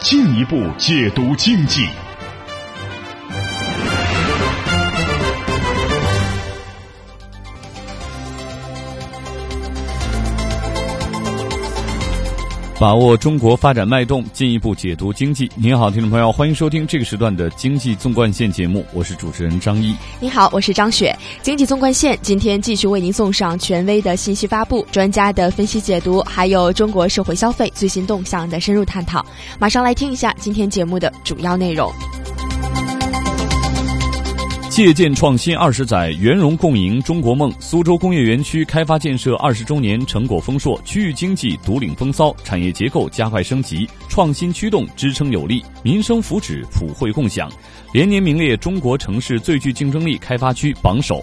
进一步解读经济。把握中国发展脉动，进一步解读经济。您好，听众朋友，欢迎收听这个时段的《经济纵贯线》节目，我是主持人张一。你好，我是张雪。《经济纵贯线》今天继续为您送上权威的信息发布、专家的分析解读，还有中国社会消费最新动向的深入探讨。马上来听一下今天节目的主要内容。借鉴创新二十载，圆融共赢中国梦。苏州工业园区开发建设二十周年成果丰硕，区域经济独领风骚，产业结构加快升级，创新驱动支撑有力，民生福祉普惠共享，连年名列中国城市最具竞争力开发区榜首。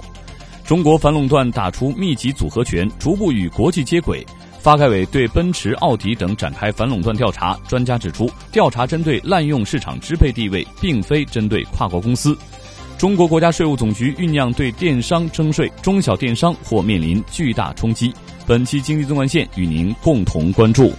中国反垄断打出密集组合拳，逐步与国际接轨。发改委对奔驰、奥迪等展开反垄断调查，专家指出，调查针对滥用市场支配地位，并非针对跨国公司。中国国家税务总局酝酿对电商征税，中小电商或面临巨大冲击。本期经济纵贯线与您共同关注。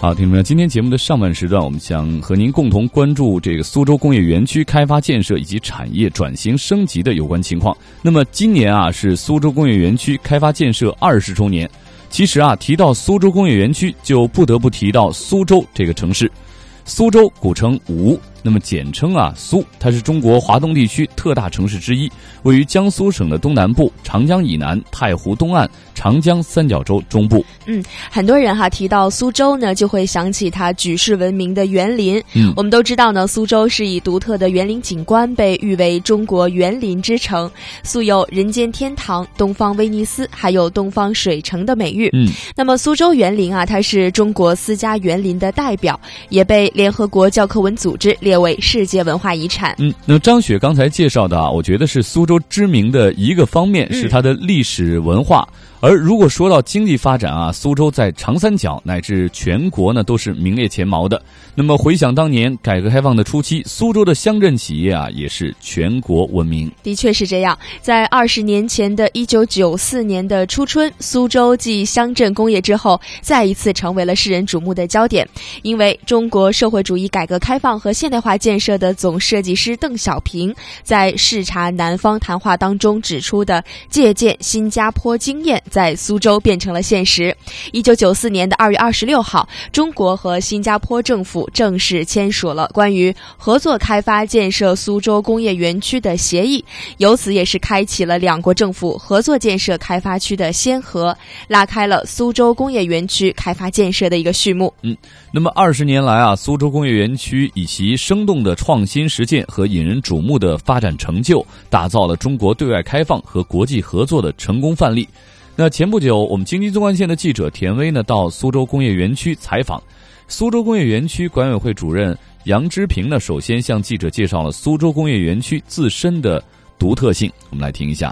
好，听众朋友，今天节目的上半时段，我们想和您共同关注这个苏州工业园区开发建设以及产业转型升级的有关情况。那么今年啊，是苏州工业园区开发建设二十周年。其实啊，提到苏州工业园区，就不得不提到苏州这个城市。苏州古称吴，那么简称啊苏，它是中国华东地区特大城市之一，位于江苏省的东南部，长江以南，太湖东岸，长江三角洲中部。嗯，很多人哈提到苏州呢，就会想起它举世闻名的园林。嗯，我们都知道呢，苏州是以独特的园林景观被誉为中国园林之城，素有“人间天堂”“东方威尼斯”还有“东方水城”的美誉。嗯，那么苏州园林啊，它是中国私家园林的代表，也被联合国教科文组织列为世界文化遗产。嗯，那张雪刚才介绍的啊，我觉得是苏州知名的一个方面，是它的历史文化。而如果说到经济发展啊，苏州在长三角乃至全国呢都是名列前茅的。那么回想当年改革开放的初期，苏州的乡镇企业啊也是全国闻名。的确是这样，在二十年前的一九九四年的初春，苏州继乡镇工业之后，再一次成为了世人瞩目的焦点。因为中国社会主义改革开放和现代化建设的总设计师邓小平在视察南方谈话当中指出的借鉴新加坡经验。在苏州变成了现实。一九九四年的二月二十六号，中国和新加坡政府正式签署了关于合作开发建设苏州工业园区的协议，由此也是开启了两国政府合作建设开发区的先河，拉开了苏州工业园区开发建设的一个序幕。嗯，那么二十年来啊，苏州工业园区以其生动的创新实践和引人瞩目的发展成就，打造了中国对外开放和国际合作的成功范例。那前不久，我们经济纵贯线的记者田威呢到苏州工业园区采访，苏州工业园区管委会主任杨之平呢首先向记者介绍了苏州工业园区自身的独特性。我们来听一下。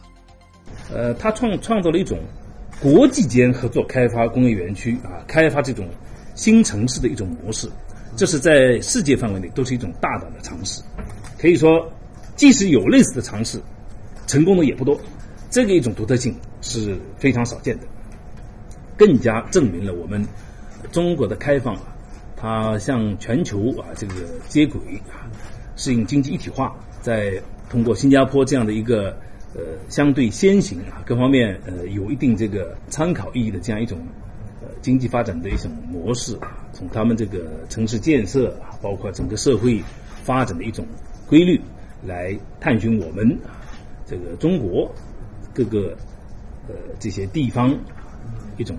呃，他创创造了一种国际间合作开发工业园区啊，开发这种新城市的一种模式，这是在世界范围内都是一种大胆的尝试。可以说，即使有类似的尝试，成功的也不多。这个一种独特性是非常少见的，更加证明了我们中国的开放啊，它向全球啊这个接轨啊，适应经济一体化，在通过新加坡这样的一个呃相对先行啊各方面呃有一定这个参考意义的这样一种呃经济发展的一种模式啊，从他们这个城市建设啊，包括整个社会发展的一种规律来探寻我们啊这个中国。各个呃这些地方一种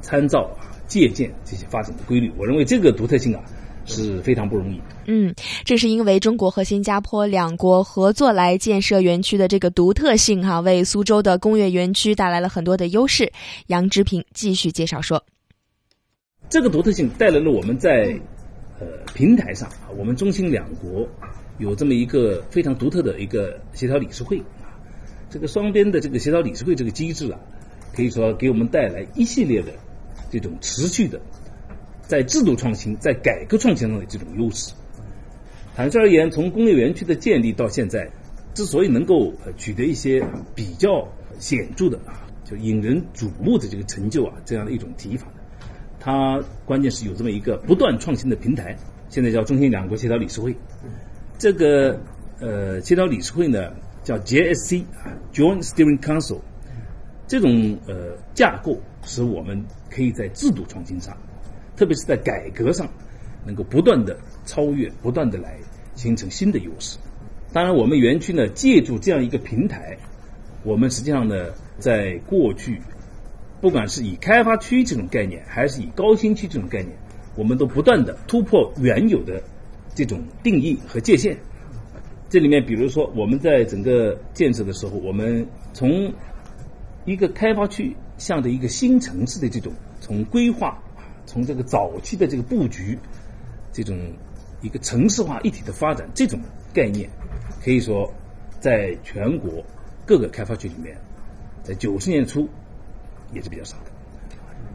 参照啊、借鉴这些发展的规律，我认为这个独特性啊是非常不容易。嗯，这是因为中国和新加坡两国合作来建设园区的这个独特性哈，为苏州的工业园区带来了很多的优势。杨之平继续介绍说。这个独特性带来了我们在呃平台上啊，我们中新两国有这么一个非常独特的一个协调理事会啊，这个双边的这个协调理事会这个机制啊，可以说给我们带来一系列的这种持续的在制度创新、在改革创新上的这种优势。坦率而言，从工业园区的建立到现在，之所以能够取得一些比较显著的啊，就引人瞩目的这个成就啊，这样的一种提法，它关键是有这么一个不断创新的平台，现在叫中新两国协调理事会。这个呃协调理事会呢叫 JSC 啊，join Steering Council，这种呃架构使我们可以在制度创新上，特别是在改革上，能够不断的超越，不断的来形成新的优势。当然，我们园区呢，借助这样一个平台，我们实际上呢，在过去，不管是以开发区这种概念，还是以高新区这种概念，我们都不断的突破原有的这种定义和界限。这里面，比如说我们在整个建设的时候，我们从一个开发区向着一个新城市的这种从规划，从这个早期的这个布局，这种一个城市化一体的发展这种概念。可以说，在全国各个开发区里面，在九十年初也是比较少的。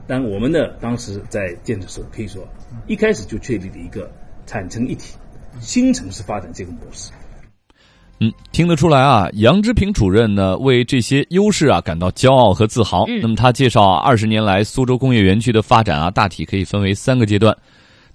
但我们呢，当时在建设时候，可以说一开始就确立了一个产城一体、新城市发展这个模式。嗯，听得出来啊，杨之平主任呢为这些优势啊感到骄傲和自豪。那么他介绍啊，二十年来苏州工业园区的发展啊，大体可以分为三个阶段。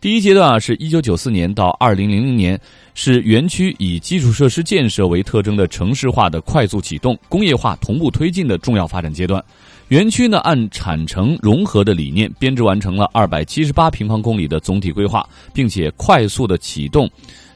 第一阶段啊，是一九九四年到二零零零年，是园区以基础设施建设为特征的城市化的快速启动、工业化同步推进的重要发展阶段。园区呢，按产城融合的理念编制完成了二百七十八平方公里的总体规划，并且快速的启动，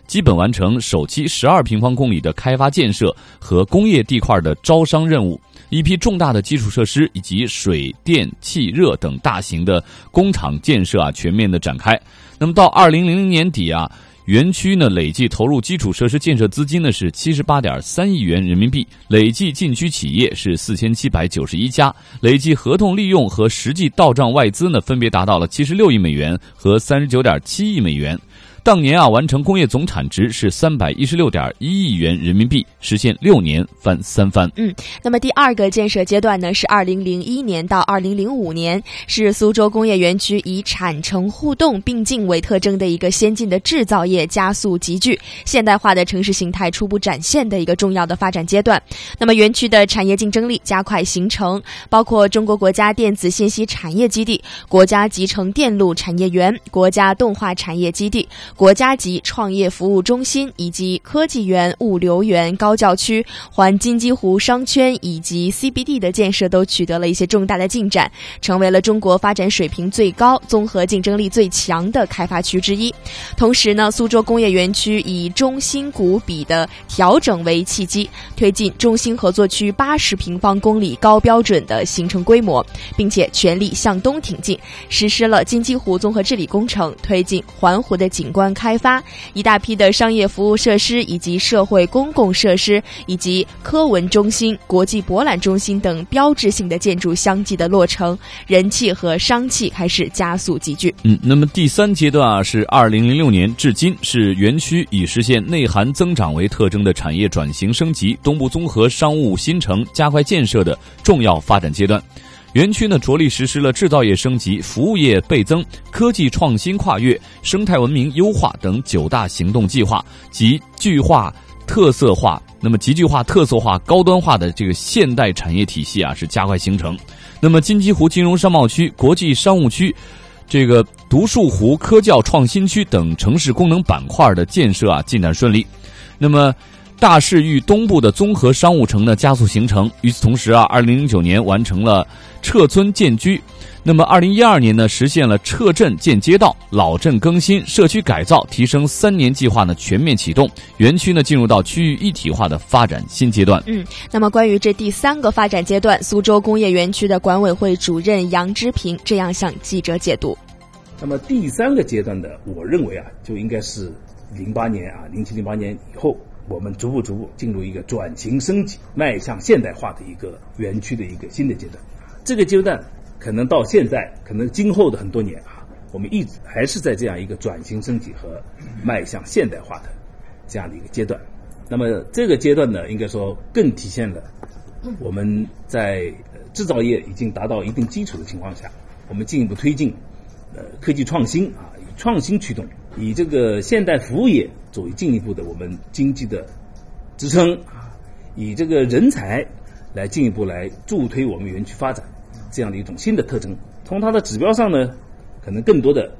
基本完成首期十二平方公里的开发建设和工业地块的招商任务。一批重大的基础设施以及水电气热等大型的工厂建设啊，全面的展开。那么到二零零零年底啊，园区呢累计投入基础设施建设资金呢是七十八点三亿元人民币，累计进区企业是四千七百九十一家，累计合同利用和实际到账外资呢分别达到了七十六亿美元和三十九点七亿美元。当年啊，完成工业总产值是三百一十六点一亿元人民币，实现六年翻三番。嗯，那么第二个建设阶段呢，是二零零一年到二零零五年，是苏州工业园区以产城互动并进为特征的一个先进的制造业加速集聚、现代化的城市形态初步展现的一个重要的发展阶段。那么园区的产业竞争力加快形成，包括中国国家电子信息产业基地、国家集成电路产业园、国家动画产业基地。国家级创业服务中心以及科技园、物流园、高教区、环金鸡湖商圈以及 CBD 的建设都取得了一些重大的进展，成为了中国发展水平最高、综合竞争力最强的开发区之一。同时呢，苏州工业园区以中新古比的调整为契机，推进中心合作区八十平方公里高标准的形成规模，并且全力向东挺进，实施了金鸡湖综合治理工程，推进环湖的景观。开发一大批的商业服务设施以及社会公共设施，以及科文中心、国际博览中心等标志性的建筑相继的落成，人气和商气开始加速集聚。嗯，那么第三阶段啊，是二零零六年至今，是园区以实现内涵增长为特征的产业转型升级、东部综合商务新城加快建设的重要发展阶段。园区呢着力实施了制造业升级、服务业倍增、科技创新跨越、生态文明优化等九大行动计划，集聚化、特色化，那么集聚化、特色化、高端化的这个现代产业体系啊是加快形成。那么金鸡湖金融商贸区、国际商务区、这个独墅湖科教创新区等城市功能板块的建设啊进展顺利。那么。大市域东部的综合商务城呢加速形成。与此同时啊，二零零九年完成了撤村建居，那么二零一二年呢实现了撤镇建街道、老镇更新、社区改造提升三年计划呢全面启动，园区呢进入到区域一体化的发展新阶段。嗯，那么关于这第三个发展阶段，苏州工业园区的管委会主任杨之平这样向记者解读：那么第三个阶段的，我认为啊，就应该是零八年啊，零七零八年以后。我们逐步逐步进入一个转型升级、迈向现代化的一个园区的一个新的阶段。这个阶段可能到现在，可能今后的很多年啊，我们一直还是在这样一个转型升级和迈向现代化的这样的一个阶段。那么这个阶段呢，应该说更体现了我们在制造业已经达到一定基础的情况下，我们进一步推进呃科技创新啊，以创新驱动，以这个现代服务业作为进一步的我们经济的支撑啊，以这个人才来进一步来助推我们园区发展这样的一种新的特征。从它的指标上呢，可能更多的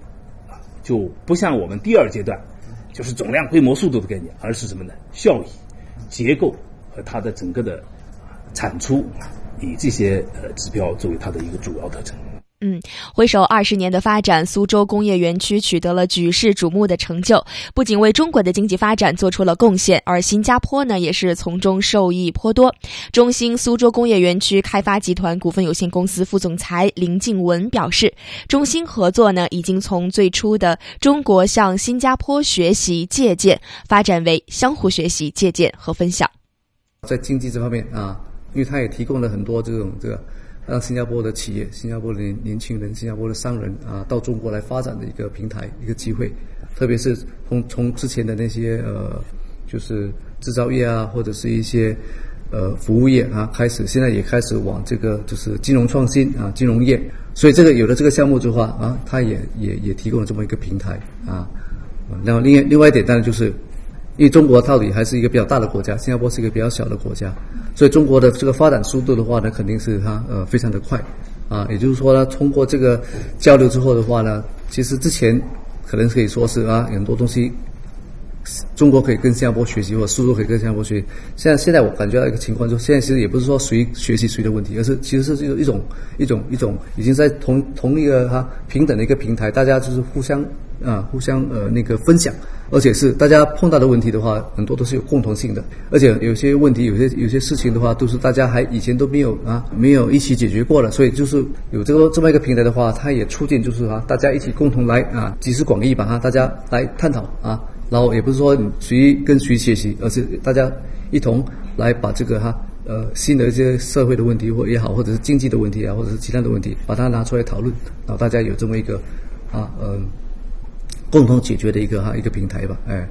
啊就不像我们第二阶段。就是总量、规模、速度的概念，而是什么呢？效益、结构和它的整个的产出，以这些呃指标作为它的一个主要特征。嗯，回首二十年的发展，苏州工业园区取得了举世瞩目的成就，不仅为中国的经济发展做出了贡献，而新加坡呢也是从中受益颇多。中兴苏州工业园区开发集团股份有限公司副总裁林静文表示，中兴合作呢已经从最初的中国向新加坡学习借鉴，发展为相互学习、借鉴和分享。在经济这方面啊，因为它也提供了很多这种这个。让新加坡的企业、新加坡的年轻人、新加坡的商人啊，到中国来发展的一个平台、一个机会。特别是从从之前的那些呃，就是制造业啊，或者是一些呃服务业啊，开始现在也开始往这个就是金融创新啊，金融业。所以这个有了这个项目之后啊，它也也也提供了这么一个平台啊。然后另外另外一点当然就是。因为中国到底还是一个比较大的国家，新加坡是一个比较小的国家，所以中国的这个发展速度的话呢，肯定是它呃非常的快，啊，也就是说呢，通过这个交流之后的话呢，其实之前可能可以说是啊很多东西，中国可以跟新加坡学习，或者苏州可以跟新加坡学习。现在现在我感觉到一个情况，就现在其实也不是说谁学习谁的问题，而是其实是一种一种一种一种已经在同同一个哈平等的一个平台，大家就是互相。啊，互相呃那个分享，而且是大家碰到的问题的话，很多都是有共同性的，而且有些问题，有些有些事情的话，都是大家还以前都没有啊，没有一起解决过了，所以就是有这个这么一个平台的话，它也促进就是啊，大家一起共同来啊，集思广益吧哈，大家来探讨啊，然后也不是说谁跟谁学习，而是大家一同来把这个哈呃新的一些社会的问题或也好，或者是经济的问题啊，或者是其他的问题，把它拿出来讨论，然后大家有这么一个啊嗯。共同解决的一个哈一个平台吧，哎。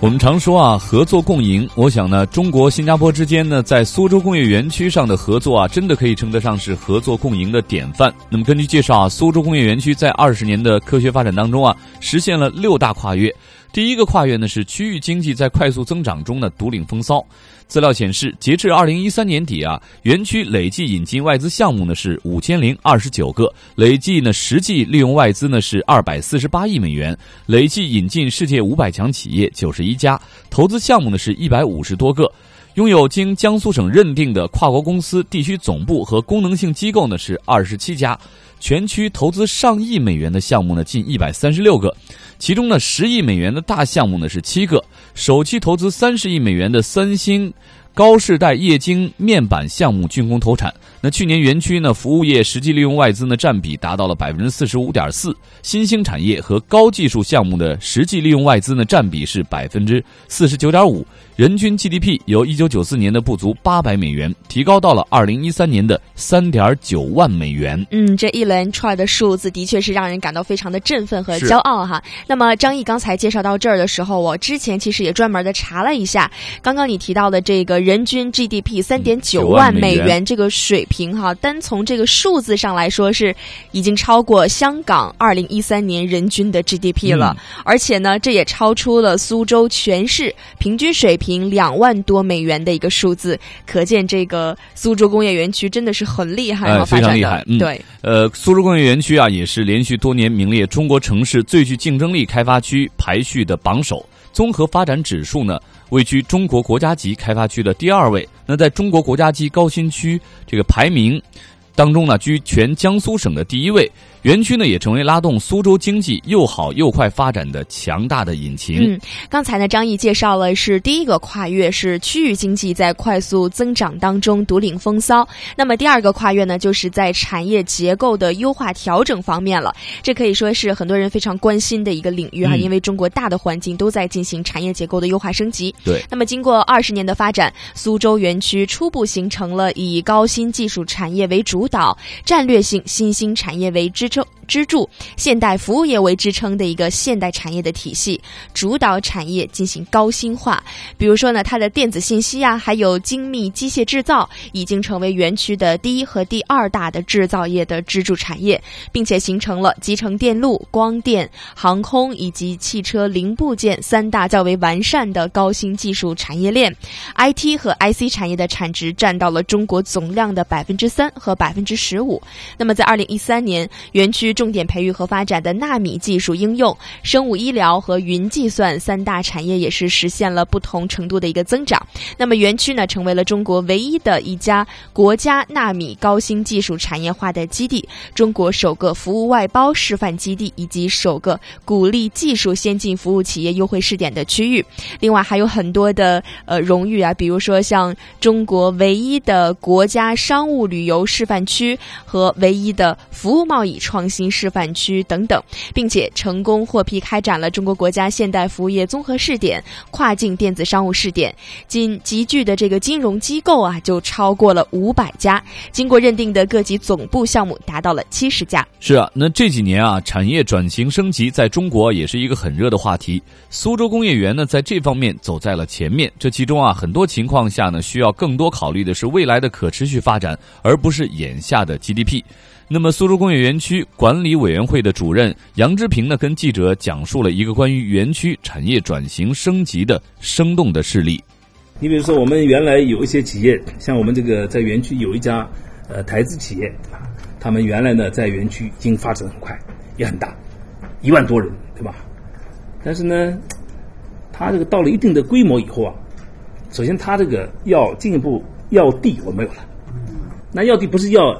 我们常说啊，合作共赢。我想呢，中国新加坡之间呢，在苏州工业园区上的合作啊，真的可以称得上是合作共赢的典范。那么根据介绍啊，苏州工业园区在二十年的科学发展当中啊，实现了六大跨越。第一个跨越呢是区域经济在快速增长中呢独领风骚。资料显示，截至二零一三年底啊，园区累计引进外资项目呢是五千零二十九个，累计呢实际利用外资呢是二百四十八亿美元，累计引进世界五百强企业九十一家，投资项目呢是一百五十多个，拥有经江苏省认定的跨国公司地区总部和功能性机构呢是二十七家，全区投资上亿美元的项目呢近一百三十六个。其中呢，十亿美元的大项目呢是七个，首期投资三十亿美元的三星高世代液晶面板项目竣工投产。那去年园区呢，服务业实际利用外资呢占比达到了百分之四十五点四，新兴产业和高技术项目的实际利用外资呢占比是百分之四十九点五。人均 GDP 由一九九四年的不足八百美元提高到了二零一三年的三点九万美元。嗯，这一连串的数字的确是让人感到非常的振奋和骄傲哈。那么张毅刚才介绍到这儿的时候，我之前其实也专门的查了一下，刚刚你提到的这个人均 GDP 三点九万美元这个水平哈，单从这个数字上来说是已经超过香港二零一三年人均的 GDP 了，而且呢，这也超出了苏州全市平均水。平两万多美元的一个数字，可见这个苏州工业园区真的是很厉害啊，非常厉害。嗯对，呃，苏州工业园区啊，也是连续多年名列中国城市最具竞争力开发区排序的榜首。综合发展指数呢，位居中国国家级开发区的第二位。那在中国国家级高新区这个排名当中呢，居全江苏省的第一位。园区呢也成为拉动苏州经济又好又快发展的强大的引擎。嗯，刚才呢张毅介绍了是第一个跨越是区域经济在快速增长当中独领风骚。那么第二个跨越呢就是在产业结构的优化调整方面了。这可以说是很多人非常关心的一个领域哈，因为中国大的环境都在进行产业结构的优化升级。对。那么经过二十年的发展，苏州园区初步形成了以高新技术产业为主主导战略性新兴产业为支撑。支柱现代服务业为支撑的一个现代产业的体系，主导产业进行高新化。比如说呢，它的电子信息啊，还有精密机械制造，已经成为园区的第一和第二大的制造业的支柱产业，并且形成了集成电路、光电、航空以及汽车零部件三大较为完善的高新技术产业链。IT 和 IC 产业的产值占到了中国总量的百分之三和百分之十五。那么在二零一三年，园区。重点培育和发展的纳米技术应用、生物医疗和云计算三大产业也是实现了不同程度的一个增长。那么园区呢，成为了中国唯一的一家国家纳米高新技术产业化的基地，中国首个服务外包示范基地，以及首个鼓励技术先进服务企业优惠试点的区域。另外还有很多的呃荣誉啊，比如说像中国唯一的国家商务旅游示范区和唯一的服务贸易创新。示范区等等，并且成功获批开展了中国国家现代服务业综合试点、跨境电子商务试点，仅集聚的这个金融机构啊，就超过了五百家。经过认定的各级总部项目达到了七十家。是啊，那这几年啊，产业转型升级在中国也是一个很热的话题。苏州工业园呢，在这方面走在了前面。这其中啊，很多情况下呢，需要更多考虑的是未来的可持续发展，而不是眼下的 GDP。那么，苏州工业园区管理委员会的主任杨之平呢，跟记者讲述了一个关于园区产业转型升级的生动的事例。你比如说，我们原来有一些企业，像我们这个在园区有一家呃台资企业啊，他们原来呢在园区已经发展很快，也很大，一万多人，对吧？但是呢，他这个到了一定的规模以后啊，首先他这个要进一步要地我没有了，那要地不是要。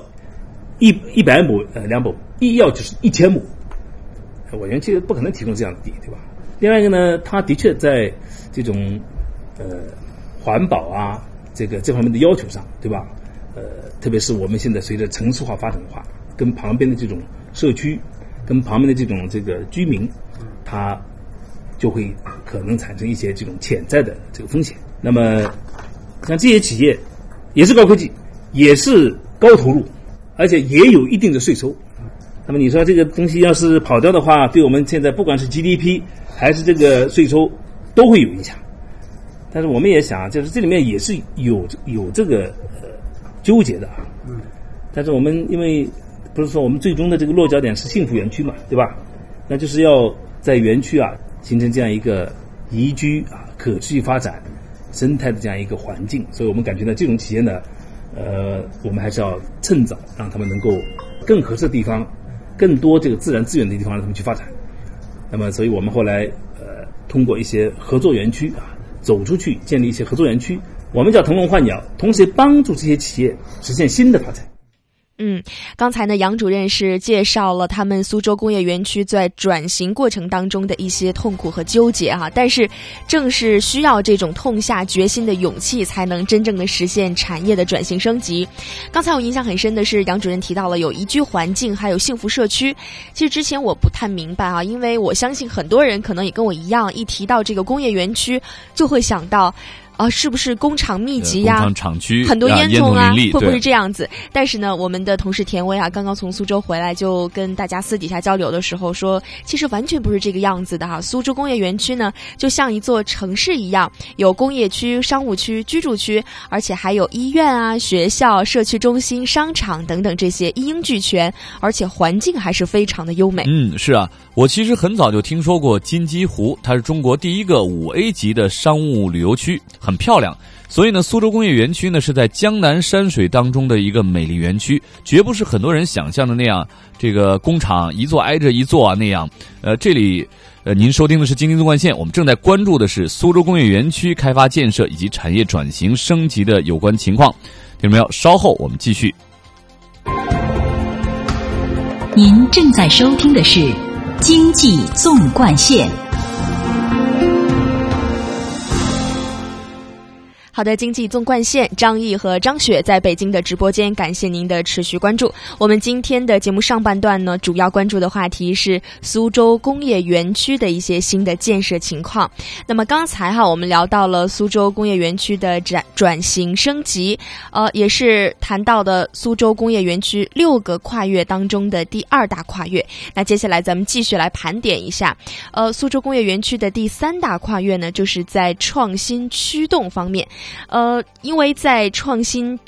一一百亩呃两亩，一要就是一千亩，我园区不可能提供这样的地，对吧？另外一个呢，它的确在这种呃环保啊这个这方面的要求上，对吧？呃，特别是我们现在随着城市化发展的话，跟旁边的这种社区，跟旁边的这种这个居民，它就会可能产生一些这种潜在的这个风险。那么像这些企业也是高科技，也是高投入。而且也有一定的税收，那么你说这个东西要是跑掉的话，对我们现在不管是 GDP 还是这个税收都会有影响。但是我们也想，就是这里面也是有有这个呃纠结的啊。嗯。但是我们因为不是说我们最终的这个落脚点是幸福园区嘛，对吧？那就是要在园区啊形成这样一个宜居啊可持续发展生态的这样一个环境，所以我们感觉呢，这种企业呢。呃，我们还是要趁早让他们能够更合适的地方，更多这个自然资源的地方让他们去发展。那么，所以我们后来呃，通过一些合作园区啊，走出去建立一些合作园区，我们叫腾笼换鸟，同时帮助这些企业实现新的发展。嗯，刚才呢，杨主任是介绍了他们苏州工业园区在转型过程当中的一些痛苦和纠结哈，但是正是需要这种痛下决心的勇气，才能真正的实现产业的转型升级。刚才我印象很深的是，杨主任提到了有宜居环境，还有幸福社区。其实之前我不太明白啊，因为我相信很多人可能也跟我一样，一提到这个工业园区，就会想到。啊，是不是工厂密集呀？工厂区很多烟囱啊，会不会是这样子？但是呢，我们的同事田薇啊，刚刚从苏州回来，就跟大家私底下交流的时候说，其实完全不是这个样子的哈。苏州工业园区呢，就像一座城市一样，有工业区、商务区、居住区，而且还有医院啊、学校、社区中心、商场等等这些一应俱全，而且环境还是非常的优美。嗯，是啊，我其实很早就听说过金鸡湖，它是中国第一个五 A 级的商务旅游区。很很漂亮，所以呢，苏州工业园区呢是在江南山水当中的一个美丽园区，绝不是很多人想象的那样，这个工厂一座挨着一座啊那样。呃，这里，呃，您收听的是《京津纵贯线》，我们正在关注的是苏州工业园区开发建设以及产业转型升级的有关情况。听没有？稍后我们继续。您正在收听的是《经济纵贯线》。好的，经济纵贯线，张毅和张雪在北京的直播间，感谢您的持续关注。我们今天的节目上半段呢，主要关注的话题是苏州工业园区的一些新的建设情况。那么刚才哈，我们聊到了苏州工业园区的转转型升级，呃，也是谈到的苏州工业园区六个跨越当中的第二大跨越。那接下来咱们继续来盘点一下，呃，苏州工业园区的第三大跨越呢，就是在创新驱动方面。呃，因为在创新。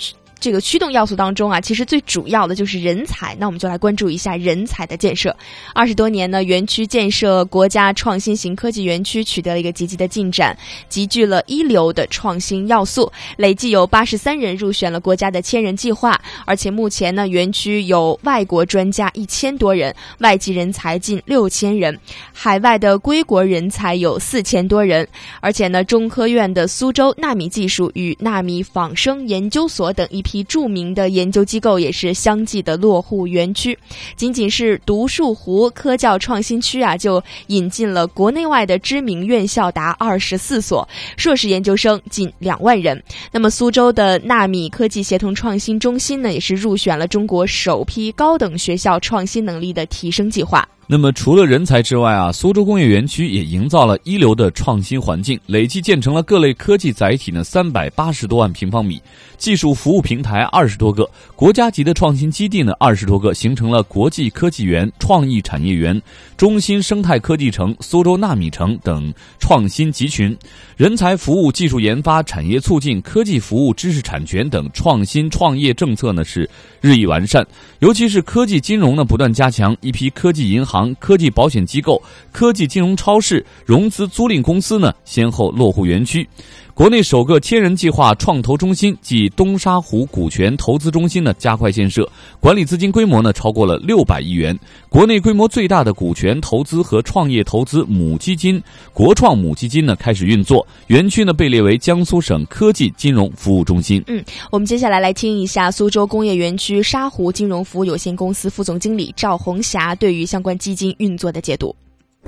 这个驱动要素当中啊，其实最主要的就是人才。那我们就来关注一下人才的建设。二十多年呢，园区建设国家创新型科技园区取得了一个积极的进展，集聚了一流的创新要素，累计有八十三人入选了国家的千人计划。而且目前呢，园区有外国专家一千多人，外籍人才近六千人，海外的归国人才有四千多人。而且呢，中科院的苏州纳米技术与纳米仿生研究所等一批。著名的研究机构也是相继的落户园区，仅仅是独树湖科教创新区啊，就引进了国内外的知名院校达二十四所，硕士研究生近两万人。那么苏州的纳米科技协同创新中心呢，也是入选了中国首批高等学校创新能力的提升计划。那么，除了人才之外啊，苏州工业园区也营造了一流的创新环境，累计建成了各类科技载体呢三百八十多万平方米，技术服务平台二十多个，国家级的创新基地呢二十多个，形成了国际科技园、创意产业园、中心生态科技城、苏州纳米城等创新集群。人才服务、技术研发、产业促进、科技服务、知识产权等创新创业政策呢是日益完善，尤其是科技金融呢不断加强，一批科技银行。科技保险机构、科技金融超市、融资租赁公司呢，先后落户园区。国内首个千人计划创投中心即东沙湖股权投资中心呢，加快建设，管理资金规模呢超过了六百亿元。国内规模最大的股权投资和创业投资母基金国创母基金呢开始运作，园区呢被列为江苏省科技金融服务中心。嗯，我们接下来来听一下苏州工业园区沙湖金融服务有限公司副总经理赵红霞对于相关基金运作的解读。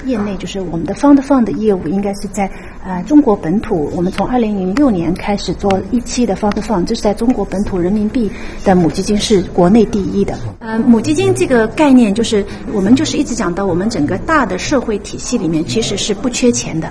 业内就是我们的 Fund Fund 的业务，应该是在呃中国本土。我们从二零零六年开始做一期的 Fund Fund，这是在中国本土人民币的母基金是国内第一的。呃，母基金这个概念就是我们就是一直讲到我们整个大的社会体系里面其实是不缺钱的，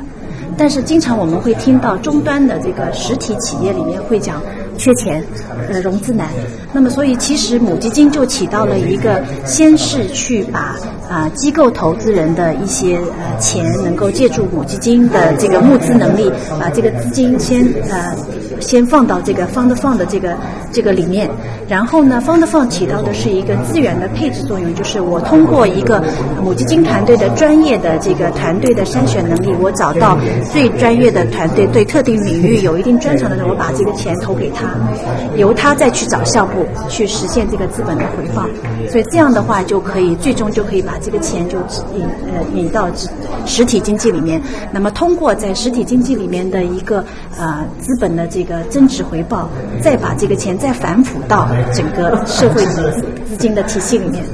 但是经常我们会听到终端的这个实体企业里面会讲。缺钱，呃，融资难，那么所以其实母基金就起到了一个，先是去把啊机构投资人的一些呃钱能够借助母基金的这个募资能力，把这个资金先呃先放到这个 fund fund 的这个这个里面，然后呢 fund f u n 起到的是一个资源的配置作用，就是我通过一个母基金团队的专业的这个团队的筛选能力，我找到最专业的团队，对特定领域有一定专长的人，我把这个钱投给他。由他再去找项目去实现这个资本的回报，所以这样的话就可以最终就可以把这个钱就引呃引到实体经济里面。那么通过在实体经济里面的一个呃资本的这个增值回报，再把这个钱再反哺到整个社会资资金的体系里面，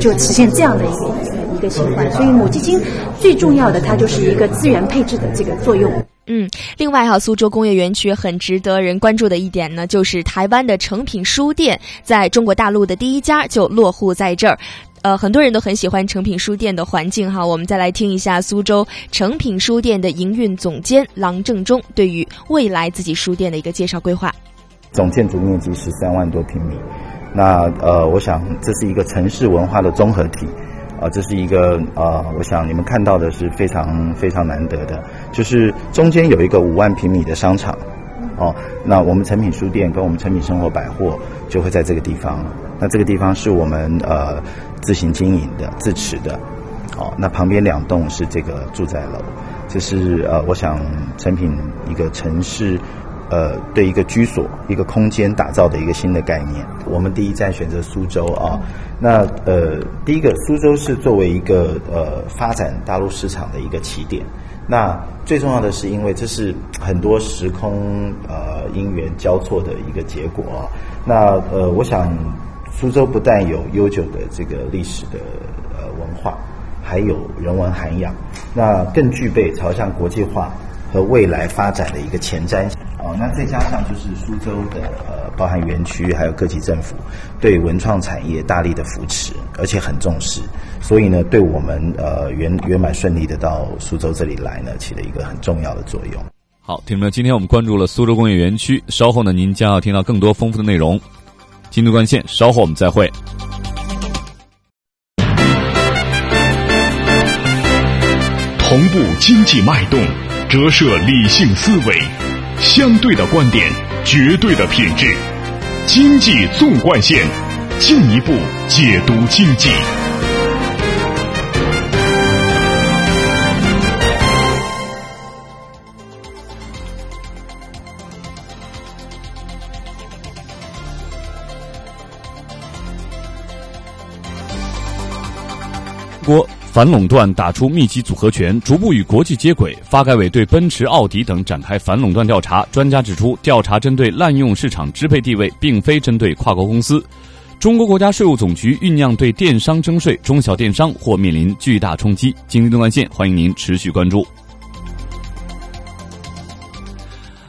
就实现这样的一个一个循环。所以母基金最重要的它就是一个资源配置的这个作用。嗯，另外哈，苏州工业园区很值得人关注的一点呢，就是台湾的诚品书店在中国大陆的第一家就落户在这儿。呃，很多人都很喜欢诚品书店的环境哈。我们再来听一下苏州诚品书店的营运总监郎正中对于未来自己书店的一个介绍规划。总建筑面积十三万多平米，那呃，我想这是一个城市文化的综合体。啊，这是一个啊，我想你们看到的是非常非常难得的，就是中间有一个五万平米的商场，哦，那我们成品书店跟我们成品生活百货就会在这个地方，那这个地方是我们呃自行经营的、自持的，哦，那旁边两栋是这个住宅楼，这是呃，我想成品一个城市。呃，对一个居所、一个空间打造的一个新的概念。我们第一站选择苏州啊，那呃，第一个苏州是作为一个呃发展大陆市场的一个起点。那最重要的是，因为这是很多时空呃因缘交错的一个结果啊。那呃，我想苏州不但有悠久的这个历史的呃文化，还有人文涵养，那更具备朝向国际化和未来发展的一个前瞻性。哦，那再加上就是苏州的呃，包含园区还有各级政府对文创产业大力的扶持，而且很重视，所以呢，对我们呃圆圆满顺利的到苏州这里来呢，起了一个很重要的作用。好，听众们，今天我们关注了苏州工业园区，稍后呢，您将要听到更多丰富的内容。京都关线，稍后我们再会。同步经济脉动，折射理性思维，相对的观点，绝对的品质。经济纵贯线，进一步解读经济。国反垄断打出密集组合拳，逐步与国际接轨。发改委对奔驰、奥迪等展开反垄断调查。专家指出，调查针对滥用市场支配地位，并非针对跨国公司。中国国家税务总局酝酿对电商征税，中小电商或面临巨大冲击。经济纵贯线，欢迎您持续关注。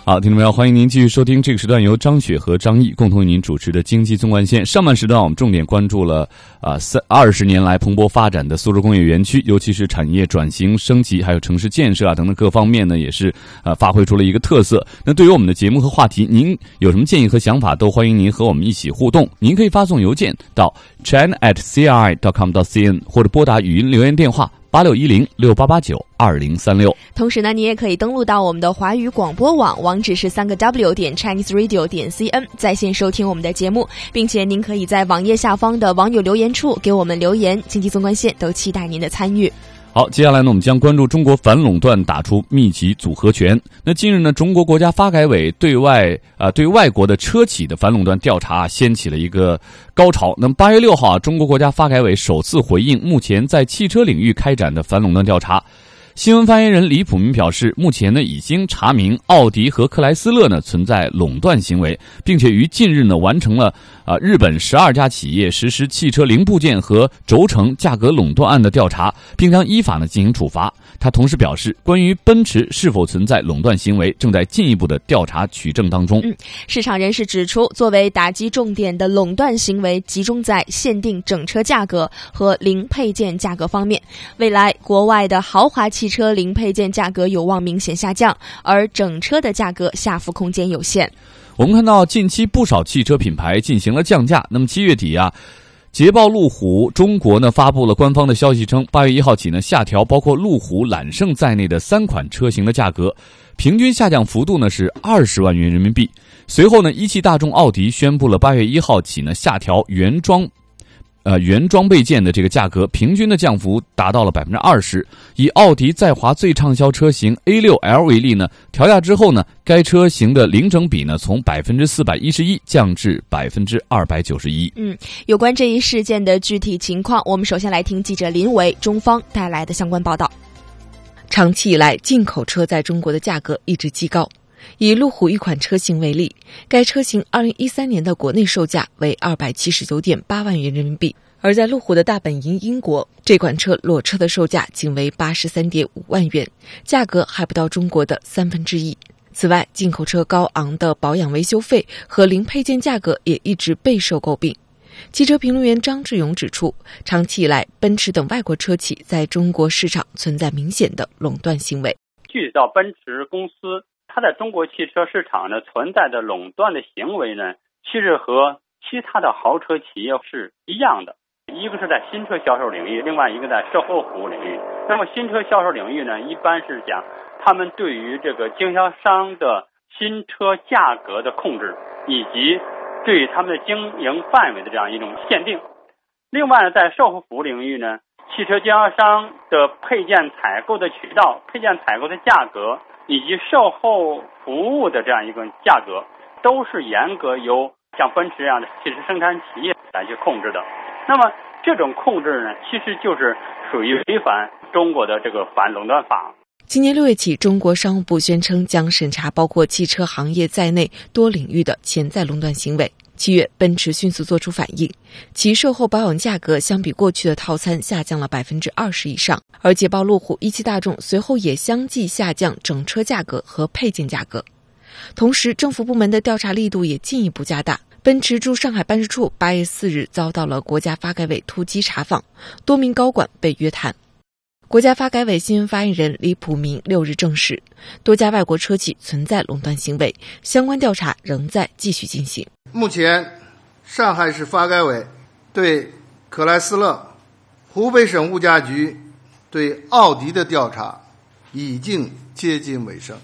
好，听众朋友，欢迎您继续收听这个时段由张雪和张毅共同为您主持的经济纵贯线。上半时段我们重点关注了啊三二十年来蓬勃发展的苏州工业园区，尤其是产业转型升级，还有城市建设啊等等各方面呢，也是啊发挥出了一个特色。那对于我们的节目和话题，您有什么建议和想法，都欢迎您和我们一起互动。您可以发送邮件到 china at cri dot com dot cn，或者拨打语音留言电话。八六一零六八八九二零三六。同时呢，你也可以登录到我们的华语广播网，网址是三个 W 点 Chinese Radio 点 CN，在线收听我们的节目，并且您可以在网页下方的网友留言处给我们留言。经济纵贯线都期待您的参与。好，接下来呢，我们将关注中国反垄断打出密集组合拳。那近日呢，中国国家发改委对外啊对外国的车企的反垄断调查掀起了一个高潮。那么八月六号啊，中国国家发改委首次回应目前在汽车领域开展的反垄断调查。新闻发言人李普民表示，目前呢已经查明奥迪和克莱斯勒呢存在垄断行为，并且于近日呢完成了啊日本十二家企业实施汽车零部件和轴承价格垄断案的调查，并将依法呢进行处罚。他同时表示，关于奔驰是否存在垄断行为，正在进一步的调查取证当中。嗯，市场人士指出，作为打击重点的垄断行为集中在限定整车价格和零配件价格方面。未来，国外的豪华汽车零配件价格有望明显下降，而整车的价格下浮空间有限。我们看到，近期不少汽车品牌进行了降价。那么七月底啊。捷豹路虎中国呢发布了官方的消息称，八月一号起呢下调包括路虎、揽胜在内的三款车型的价格，平均下降幅度呢是二十万元人民币。随后呢，一汽大众奥迪宣布了八月一号起呢下调原装。呃，原装备件的这个价格平均的降幅达到了百分之二十。以奥迪在华最畅销车型 A 六 L 为例呢，调价之后呢，该车型的零整比呢从百分之四百一十一降至百分之二百九十一。嗯，有关这一事件的具体情况，我们首先来听记者林维中方带来的相关报道。长期以来，进口车在中国的价格一直极高。以路虎一款车型为例，该车型二零一三年的国内售价为二百七十九点八万元人民币，而在路虎的大本营英国，这款车裸车的售价仅为八十三点五万元，价格还不到中国的三分之一。此外，进口车高昂的保养维修费和零配件价格也一直备受诟病。汽车评论员张志勇指出，长期以来，奔驰等外国车企在中国市场存在明显的垄断行为。具体到奔驰公司。它在中国汽车市场呢存在的垄断的行为呢，其实和其他的豪车企业是一样的。一个是在新车销售领域，另外一个在售后服务领域。那么新车销售领域呢，一般是讲他们对于这个经销商的新车价格的控制，以及对于他们的经营范围的这样一种限定。另外呢，在售后服务领域呢，汽车经销商的配件采购的渠道、配件采购的价格。以及售后服务的这样一个价格，都是严格由像奔驰这样的汽车生产企业来去控制的。那么这种控制呢，其实就是属于违反中国的这个反垄断法。今年六月起，中国商务部宣称将审查包括汽车行业在内多领域的潜在垄断行为。七月，奔驰迅速做出反应，其售后保养价格相比过去的套餐下降了百分之二十以上，而捷豹路虎、一汽大众随后也相继下降整车价格和配件价格。同时，政府部门的调查力度也进一步加大。奔驰驻上海办事处八月四日遭到了国家发改委突击查访，多名高管被约谈。国家发改委新闻发言人李普明六日证实，多家外国车企存在垄断行为，相关调查仍在继续进行。目前，上海市发改委对克莱斯勒、湖北省物价局对奥迪的调查已经接近尾声，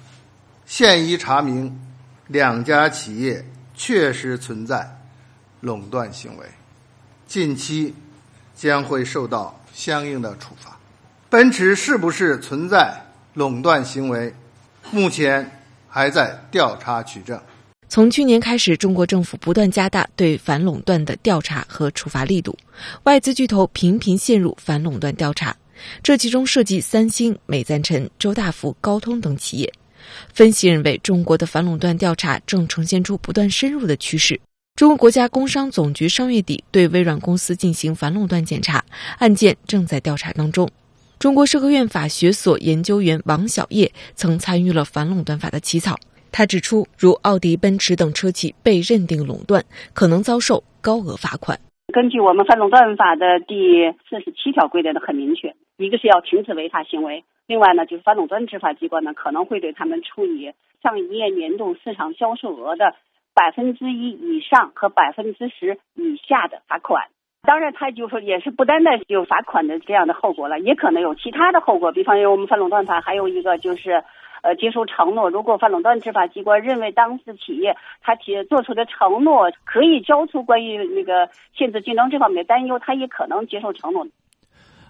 现已查明两家企业确实存在垄断行为，近期将会受到相应的处罚。奔驰是不是存在垄断行为？目前还在调查取证。从去年开始，中国政府不断加大对反垄断的调查和处罚力度，外资巨头频频陷入反垄断调查，这其中涉及三星、美赞臣、周大福、高通等企业。分析认为，中国的反垄断调查正呈现出不断深入的趋势。中国国家工商总局上月底对微软公司进行反垄断检查，案件正在调查当中。中国社科院法学所研究员王小叶曾参与了反垄断法的起草。他指出，如奥迪、奔驰等车企被认定垄断，可能遭受高额罚款。根据我们反垄断法的第四十七条规定的很明确，一个是要停止违法行为，另外呢，就是反垄断执法机关呢可能会对他们处以上一年度市场销售额的百分之一以上和百分之十以下的罚款。当然，他就说也是不单单有罚款的这样的后果了，也可能有其他的后果。比方说，我们反垄断法还有一个就是，呃，接受承诺。如果反垄断执法机关认为当事企业他提做出的承诺可以交出关于那个限制竞争这方面的担忧，他也可能接受承诺。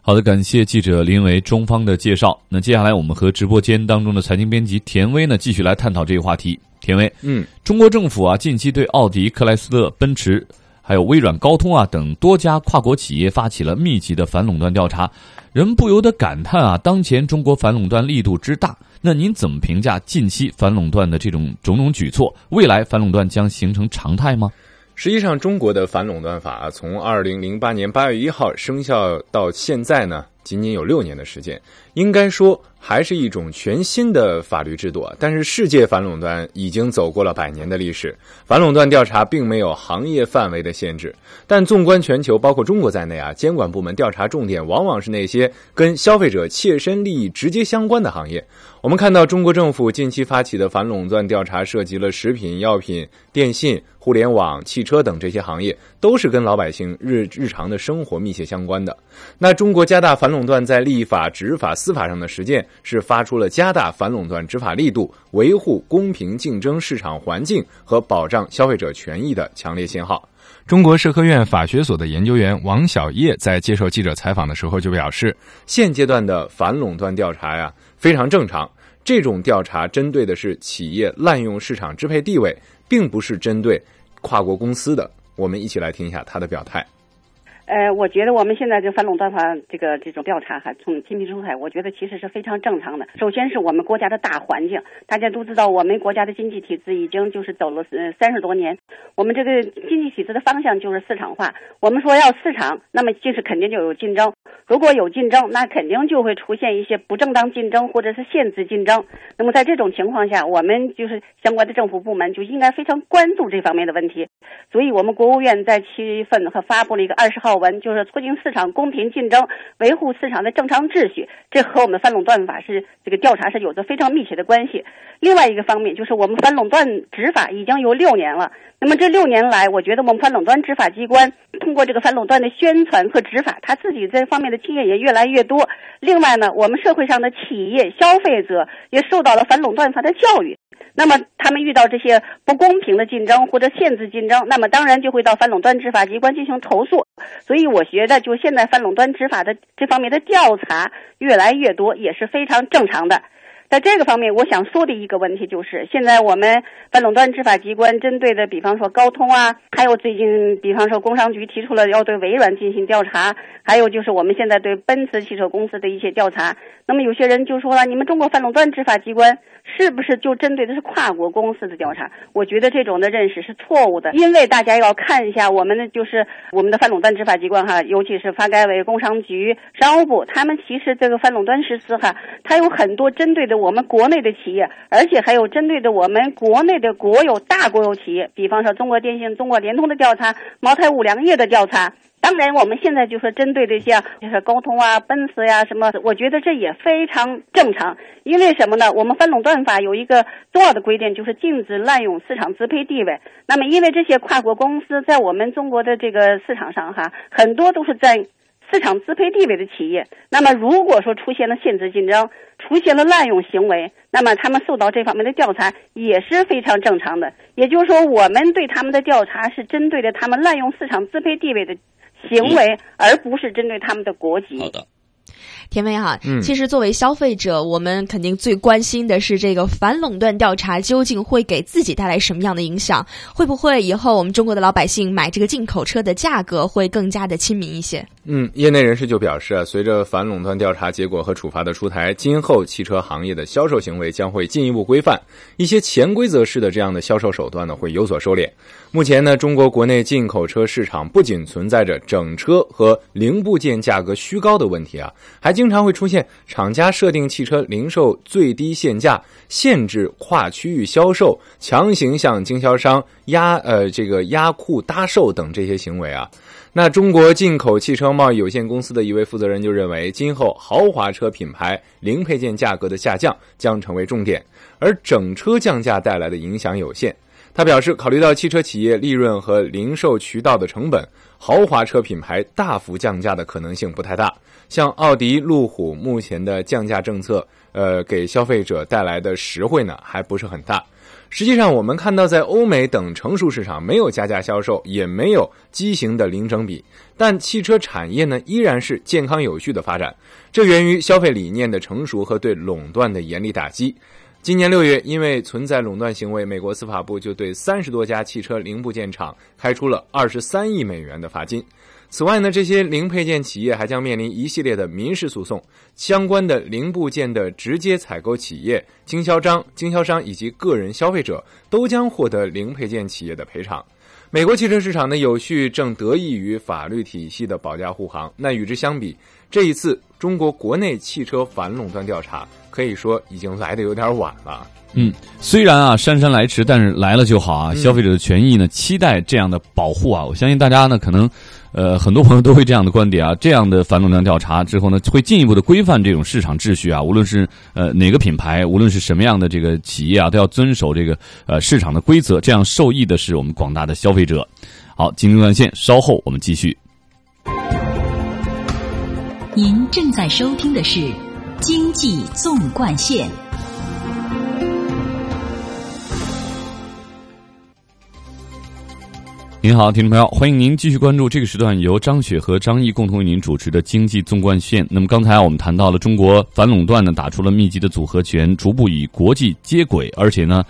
好的，感谢记者林维中方的介绍。那接下来我们和直播间当中的财经编辑田威呢，继续来探讨这个话题。田威，嗯，中国政府啊，近期对奥迪、克莱斯勒、奔驰。还有微软、高通啊等多家跨国企业发起了密集的反垄断调查，人不由得感叹啊，当前中国反垄断力度之大。那您怎么评价近期反垄断的这种种种举措？未来反垄断将形成常态吗？实际上，中国的反垄断法从二零零八年八月一号生效到现在呢，仅仅有六年的时间，应该说。还是一种全新的法律制度，但是世界反垄断已经走过了百年的历史。反垄断调查并没有行业范围的限制，但纵观全球，包括中国在内啊，监管部门调查重点往往是那些跟消费者切身利益直接相关的行业。我们看到，中国政府近期发起的反垄断调查涉及了食品药品、电信、互联网、汽车等这些行业，都是跟老百姓日日常的生活密切相关的。那中国加大反垄断在立法、执法、司法上的实践。是发出了加大反垄断执法力度、维护公平竞争市场环境和保障消费者权益的强烈信号。中国社科院法学所的研究员王小叶在接受记者采访的时候就表示，现阶段的反垄断调查呀非常正常，这种调查针对的是企业滥用市场支配地位，并不是针对跨国公司的。我们一起来听一下他的表态。呃，我觉得我们现在这反垄断法这个这种调查哈，从新品出台，我觉得其实是非常正常的。首先是我们国家的大环境，大家都知道，我们国家的经济体制已经就是走了呃三十多年，我们这个经济体制的方向就是市场化。我们说要市场，那么就是肯定就有竞争，如果有竞争，那肯定就会出现一些不正当竞争或者是限制竞争。那么在这种情况下，我们就是相关的政府部门就应该非常关注这方面的问题。所以我们国务院在七月份和发布了一个二十号。文就是促进市场公平竞争，维护市场的正常秩序，这和我们反垄断法是这个调查是有着非常密切的关系。另外一个方面就是我们反垄断执法已经有六年了，那么这六年来，我觉得我们反垄断执法机关通过这个反垄断的宣传和执法，他自己在方面的经验也越来越多。另外呢，我们社会上的企业消费者也受到了反垄断法的教育。那么他们遇到这些不公平的竞争或者限制竞争，那么当然就会到反垄断执法机关进行投诉。所以我觉得，就现在反垄断执法的这方面的调查越来越多，也是非常正常的。在这个方面，我想说的一个问题就是，现在我们反垄断执法机关针对的，比方说高通啊，还有最近，比方说工商局提出了要对微软进行调查，还有就是我们现在对奔驰汽车公司的一些调查。那么有些人就说了，你们中国反垄断执法机关是不是就针对的是跨国公司的调查？我觉得这种的认识是错误的，因为大家要看一下我们的就是我们的反垄断执法机关哈，尤其是发改委、工商局、商务部，他们其实这个反垄断实施哈，它有很多针对的。我们国内的企业，而且还有针对着我们国内的国有大国有企业，比方说中国电信、中国联通的调查，茅台、五粮液的调查。当然，我们现在就是针对这些，就是高通啊、奔驰呀什么，我觉得这也非常正常。因为什么呢？我们反垄断法有一个重要的规定，就是禁止滥用市场支配地位。那么，因为这些跨国公司在我们中国的这个市场上，哈，很多都是在市场支配地位的企业。那么，如果说出现了限制竞争，出现了滥用行为，那么他们受到这方面的调查也是非常正常的。也就是说，我们对他们的调查是针对的他们滥用市场支配地位的。行为，而不是针对他们的国籍。好的。田威哈，嗯其实作为消费者，我们肯定最关心的是这个反垄断调查究竟会给自己带来什么样的影响？会不会以后我们中国的老百姓买这个进口车的价格会更加的亲民一些？嗯，业内人士就表示啊，随着反垄断调查结果和处罚的出台，今后汽车行业的销售行为将会进一步规范，一些潜规则式的这样的销售手段呢会有所收敛。目前呢，中国国内进口车市场不仅存在着整车和零部件价格虚高的问题啊，还经常会出现厂家设定汽车零售最低限价、限制跨区域销售、强行向经销商压呃这个压库搭售等这些行为啊。那中国进口汽车贸易有限公司的一位负责人就认为，今后豪华车品牌零配件价格的下降将成为重点，而整车降价带来的影响有限。他表示，考虑到汽车企业利润和零售渠道的成本，豪华车品牌大幅降价的可能性不太大。像奥迪、路虎目前的降价政策，呃，给消费者带来的实惠呢，还不是很大。实际上，我们看到在欧美等成熟市场没有加价销售，也没有畸形的零整比，但汽车产业呢依然是健康有序的发展。这源于消费理念的成熟和对垄断的严厉打击。今年六月，因为存在垄断行为，美国司法部就对三十多家汽车零部件厂开出了二十三亿美元的罚金。此外呢，这些零配件企业还将面临一系列的民事诉讼，相关的零部件的直接采购企业、经销商、经销商以及个人消费者都将获得零配件企业的赔偿。美国汽车市场的有序正得益于法律体系的保驾护航。那与之相比，这一次中国国内汽车反垄断调查可以说已经来的有点晚了。嗯，虽然啊姗姗来迟，但是来了就好啊。嗯消费者的权益呢，期待这样的保护啊。我相信大家呢，可能呃很多朋友都会这样的观点啊。这样的反垄断调查之后呢，会进一步的规范这种市场秩序啊。无论是呃哪个品牌，无论是什么样的这个企业啊，都要遵守这个呃市场的规则。这样受益的是我们广大的消费者。好，金融断线，稍后我们继续。您正在收听的是《经济纵贯线》。您好，听众朋友，欢迎您继续关注这个时段由张雪和张毅共同为您主持的经济纵贯线。那么刚才我们谈到了中国反垄断呢，打出了密集的组合拳，逐步与国际接轨，而且呢。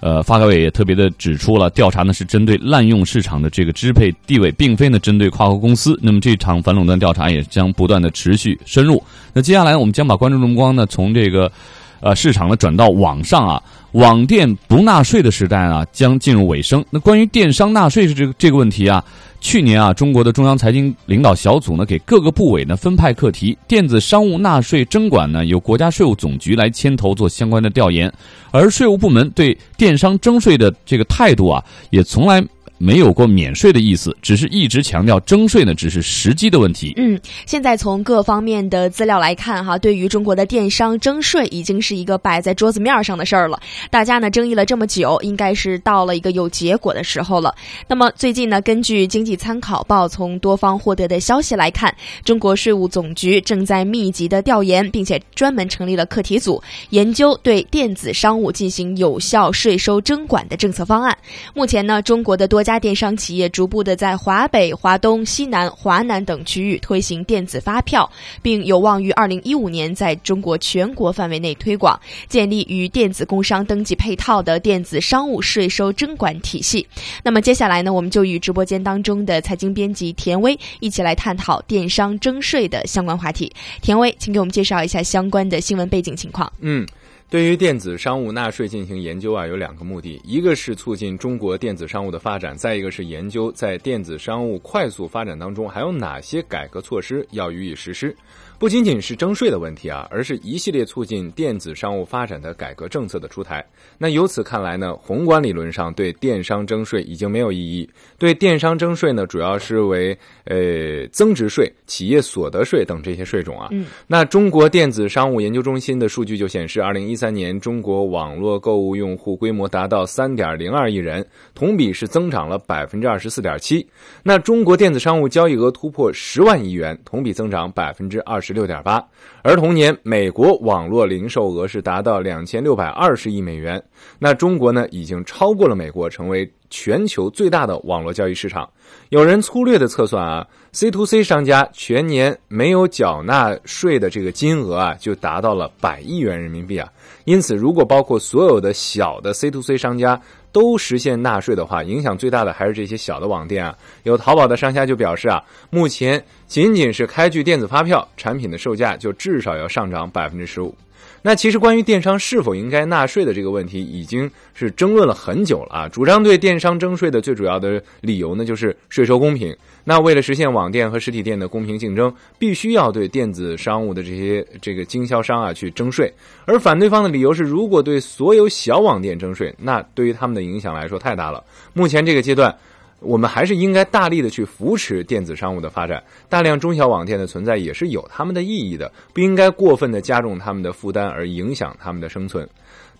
呃，发改委也特别的指出了，调查呢是针对滥用市场的这个支配地位，并非呢针对跨国公司。那么这场反垄断调查也将不断的持续深入。那接下来我们将把关注目光呢从这个呃市场呢转到网上啊，网店不纳税的时代啊将进入尾声。那关于电商纳税是这个这个问题啊，去年啊中国的中央财经领导小组呢给各个部委呢分派课题，电子商务纳税征管呢由国家税务总局来牵头做相关的调研，而税务部门对电商征税的这个态度啊也从来。没有过免税的意思，只是一直强调征税呢，只是时机的问题。嗯，现在从各方面的资料来看，哈，对于中国的电商征税已经是一个摆在桌子面上的事儿了。大家呢争议了这么久，应该是到了一个有结果的时候了。那么最近呢，根据经济参考报从多方获得的消息来看，中国税务总局正在密集的调研，并且专门成立了课题组，研究对电子商务进行有效税收征管的政策方案。目前呢，中国的多家家电商企业逐步的在华北、华东、西南、华南等区域推行电子发票，并有望于二零一五年在中国全国范围内推广，建立与电子工商登记配套的电子商务税收征管体系。那么接下来呢，我们就与直播间当中的财经编辑田威一起来探讨电商征税的相关话题。田威，请给我们介绍一下相关的新闻背景情况。嗯。对于电子商务纳税进行研究啊，有两个目的，一个是促进中国电子商务的发展，再一个是研究在电子商务快速发展当中还有哪些改革措施要予以实施。不仅仅是征税的问题啊，而是一系列促进电子商务发展的改革政策的出台。那由此看来呢，宏观理论上对电商征税已经没有意义。对电商征税呢，主要是为呃增值税、企业所得税等这些税种啊。嗯。那中国电子商务研究中心的数据就显示，二零一三年中国网络购物用户规模达到三点零二亿人，同比是增长了百分之二十四点七。那中国电子商务交易额突破十万亿元，同比增长百分之二十。十六点八，而同年美国网络零售额是达到两千六百二十亿美元，那中国呢已经超过了美国，成为全球最大的网络交易市场。有人粗略的测算啊，C to C 商家全年没有缴纳税的这个金额啊，就达到了百亿元人民币啊。因此，如果包括所有的小的 C to C 商家。都实现纳税的话，影响最大的还是这些小的网店啊。有淘宝的商家就表示啊，目前仅仅是开具电子发票，产品的售价就至少要上涨百分之十五。那其实关于电商是否应该纳税的这个问题，已经是争论了很久了啊。主张对电商征税的最主要的理由呢，就是税收公平。那为了实现网店和实体店的公平竞争，必须要对电子商务的这些这个经销商啊去征税。而反对方的理由是，如果对所有小网店征税，那对于他们的影响来说太大了。目前这个阶段。我们还是应该大力的去扶持电子商务的发展，大量中小网店的存在也是有他们的意义的，不应该过分的加重他们的负担而影响他们的生存。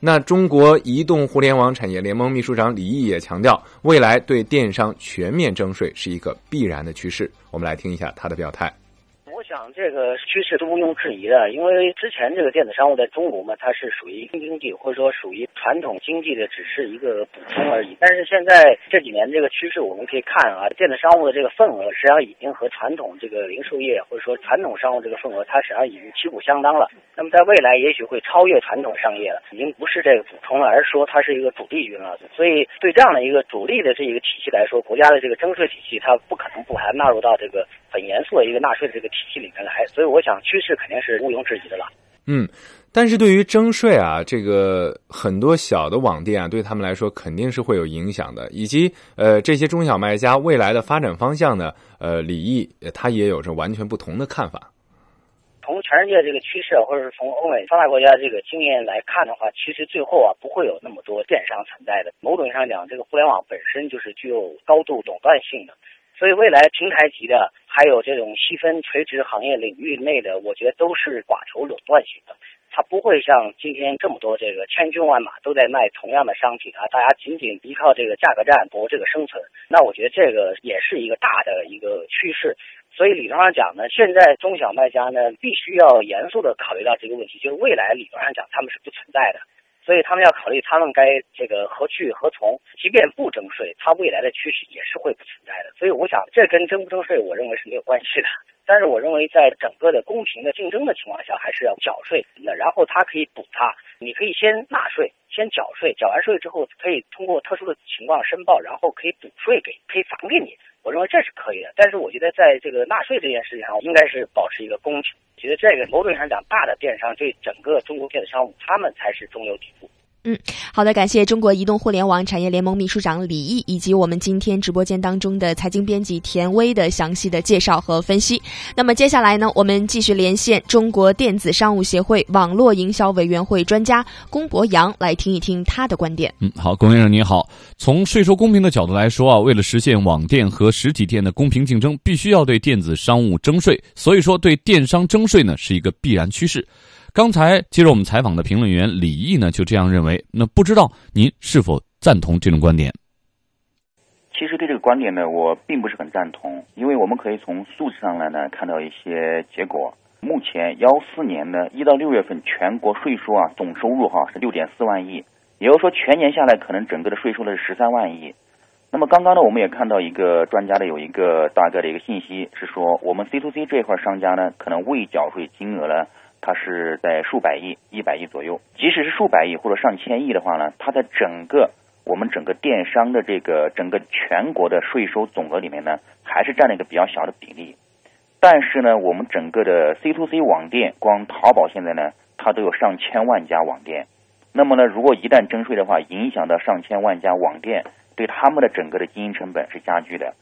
那中国移动互联网产业联盟秘书长李毅也强调，未来对电商全面征税是一个必然的趋势。我们来听一下他的表态。我想这个趋势都毋庸置疑的，因为之前这个电子商务在中国嘛，它是属于新经济或者说属于传统经济的，只是一个补充而已。但是现在这几年这个趋势，我们可以看啊，电子商务的这个份额实际上已经和传统这个零售业或者说传统商务这个份额，它实际上已经旗鼓相当了。那么在未来也许会超越传统商业了，已经不是这个补充了，而是说它是一个主力军了。所以对这样的一个主力的这一个体系来说，国家的这个征税体系，它不可能不还纳入到这个。很严肃的一个纳税的这个体系里面来，所以我想趋势肯定是毋庸置疑的了。嗯，但是对于征税啊，这个很多小的网店啊，对他们来说肯定是会有影响的，以及呃这些中小卖家未来的发展方向呢，呃李毅他也有着完全不同的看法。从全世界这个趋势，或者是从欧美发达国家这个经验来看的话，其实最后啊不会有那么多电商存在的。某种意义上讲，这个互联网本身就是具有高度垄断性的。所以，未来平台级的，还有这种细分垂直行业领域内的，我觉得都是寡头垄断型的。它不会像今天这么多这个千军万马都在卖同样的商品啊，大家仅仅依靠这个价格战搏这个生存。那我觉得这个也是一个大的一个趋势。所以理论上讲呢，现在中小卖家呢，必须要严肃的考虑到这个问题，就是未来理论上讲他们是不存在的。所以他们要考虑他们该这个何去何从，即便不征税，它未来的趋势也是会不存在的。所以我想，这跟征不征税，我认为是没有关系的。但是我认为，在整个的公平的竞争的情况下，还是要缴税。那然后它可以补它，你可以先纳税，先缴税，缴完税之后可以通过特殊的情况申报，然后可以补税给，可以返给你。我认为这是可以的。但是我觉得，在这个纳税这件事情上，应该是保持一个公平。觉得这个某种意义上讲，大的电商对整个中国电子商务，他们才是中流砥柱。嗯，好的，感谢中国移动互联网产业联盟秘书长李毅以及我们今天直播间当中的财经编辑田威的详细的介绍和分析。那么接下来呢，我们继续连线中国电子商务协会网络营销委员会专家龚博洋，来听一听他的观点。嗯，好，龚先生您好。从税收公平的角度来说啊，为了实现网店和实体店的公平竞争，必须要对电子商务征税。所以说，对电商征税呢是一个必然趋势。刚才接着我们采访的评论员李毅呢，就这样认为。那不知道您是否赞同这种观点？其实对这个观点呢，我并不是很赞同，因为我们可以从数字上来呢看到一些结果。目前幺四年呢一到六月份全国税收啊总收入哈是六点四万亿，也就是说全年下来可能整个的税收呢是十三万亿。那么刚刚呢我们也看到一个专家的有一个大概的一个信息是说，我们 C to C 这一块商家呢可能未缴税金额呢。它是在数百亿、一百亿左右。即使是数百亿或者上千亿的话呢，它在整个我们整个电商的这个整个全国的税收总额里面呢，还是占了一个比较小的比例。但是呢，我们整个的 C to C 网店，光淘宝现在呢，它都有上千万家网店。那么呢，如果一旦征税的话，影响到上千万家网店，对他们的整个的经营成本是加剧的，